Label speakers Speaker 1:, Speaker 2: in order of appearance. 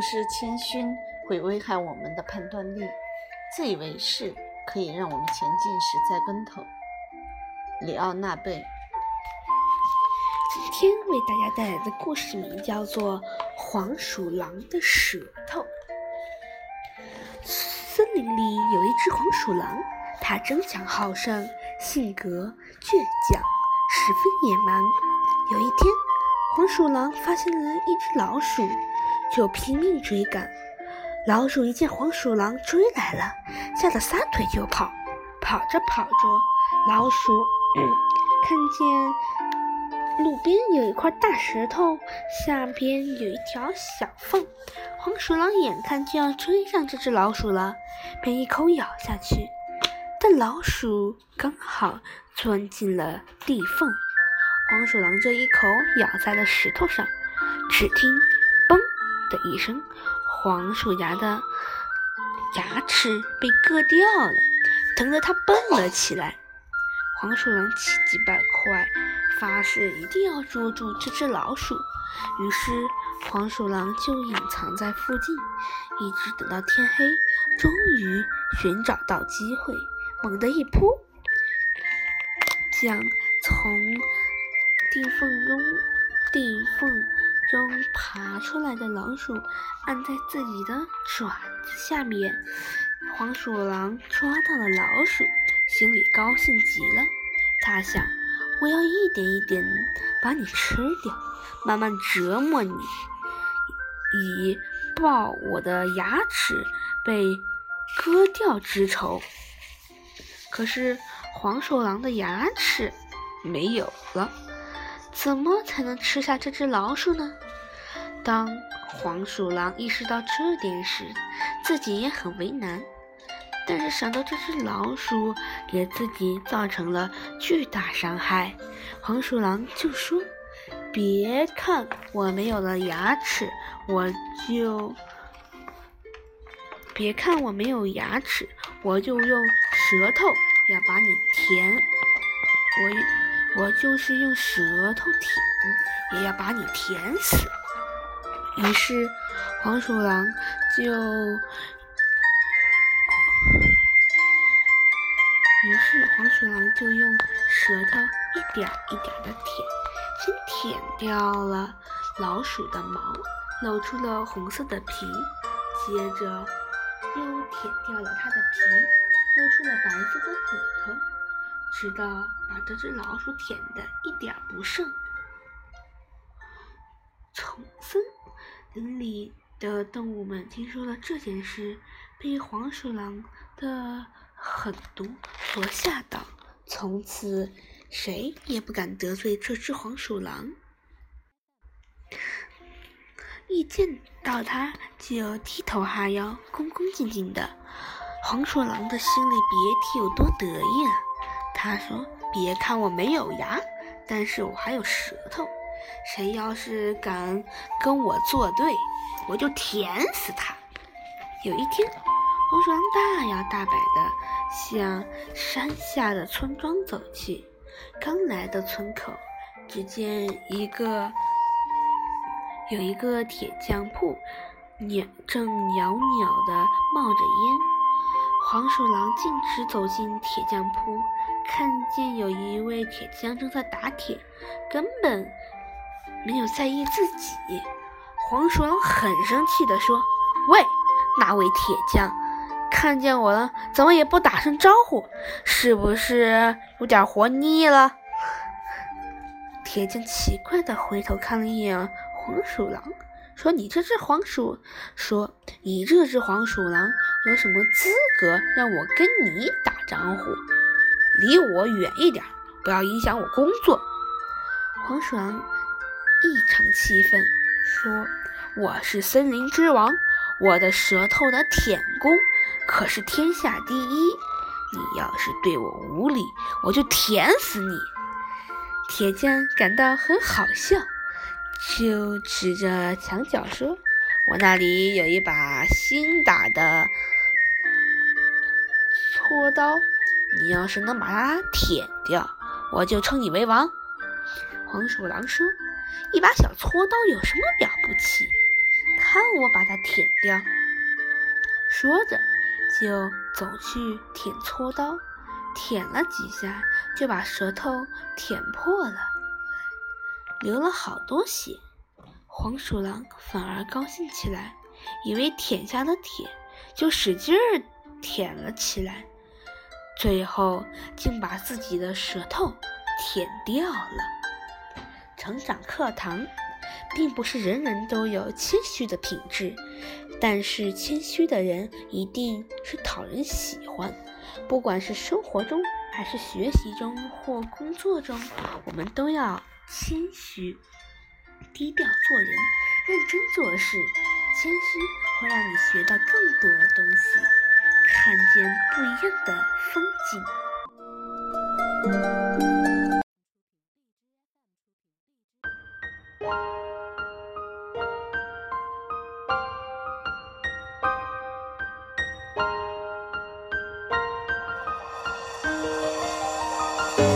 Speaker 1: 丧失谦逊会危害我们的判断力，自以为是可以让我们前进时栽跟头。里奥纳贝。
Speaker 2: 今天为大家带来的故事名叫做《黄鼠狼的舌头》。森林里有一只黄鼠狼，它争强好胜，性格倔强，十分野蛮。有一天，黄鼠狼发现了一只老鼠，就拼命追赶。老鼠一见黄鼠狼追来了，吓得撒腿就跑。跑着跑着，老鼠看见路边有一块大石头，下边有一条小缝。黄鼠狼眼看就要追上这只老鼠了，便一口咬下去。但老鼠刚好钻进了地缝。黄鼠狼这一口咬在了石头上，只听“嘣”的一声，黄鼠牙的牙齿被割掉了，疼得它蹦了起来。黄鼠狼气急败坏，发誓一定要捉住这只老鼠。于是黄鼠狼就隐藏在附近，一直等到天黑，终于寻找到机会，猛地一扑，将从地缝中，地缝中爬出来的老鼠按在自己的爪子下面。黄鼠狼抓到了老鼠，心里高兴极了。他想：我要一点一点把你吃掉，慢慢折磨你，以报我的牙齿被割掉之仇。可是黄鼠狼的牙齿没有了。怎么才能吃下这只老鼠呢？当黄鼠狼意识到这点时，自己也很为难。但是想到这只老鼠给自己造成了巨大伤害，黄鼠狼就说：“别看我没有了牙齿，我就别看我没有牙齿，我就用舌头要把你填。我。”我就是用舌头舔，也要把你舔死。于是，黄鼠狼就，于是黄鼠狼就用舌头一点一点的舔，先舔掉了老鼠的毛，露出了红色的皮，接着又舔掉了它的皮，露出了白色的骨头。直到把这只老鼠舔得一点不剩。从森林里的动物们听说了这件事，被黄鼠狼的狠毒所吓到，从此谁也不敢得罪这只黄鼠狼。一见到它就低头哈腰，恭恭敬敬的。黄鼠狼的心里别提有多得意了。他说：“别看我没有牙，但是我还有舌头。谁要是敢跟我作对，我就舔死他。”有一天，黄鼠狼大摇大摆地向山下的村庄走去。刚来到村口，只见一个有一个铁匠铺，袅正袅袅地冒着烟。黄鼠狼径直走进铁匠铺。看见有一位铁匠正在打铁，根本没有在意自己。黄鼠狼很生气地说：“喂，那位铁匠，看见我了，怎么也不打声招呼？是不是有点活腻了？”铁匠奇怪地回头看了一眼黄鼠狼，说：“你这只黄鼠，说你这只黄鼠狼有什么资格让我跟你打招呼？”离我远一点，不要影响我工作。黄鼠狼异常气愤，说：“我是森林之王，我的舌头的舔功可是天下第一。你要是对我无礼，我就舔死你。”铁匠感到很好笑，就指着墙角说：“我那里有一把新打的锉刀。”你要是能把它舔掉，我就称你为王。黄鼠狼说：“一把小锉刀有什么了不起？看我把它舔掉。”说着，就走去舔锉刀，舔了几下，就把舌头舔破了，流了好多血。黄鼠狼反而高兴起来，以为舔下了铁，就使劲儿舔了起来，最后竟把自己的舌头舔掉了。成长课堂，并不是人人都有谦虚的品质。但是谦虚的人一定是讨人喜欢，不管是生活中还是学习中或工作中，我们都要谦虚、低调做人，认真做事。谦虚会让你学到更多的东西，看见不一样的风景。
Speaker 1: you.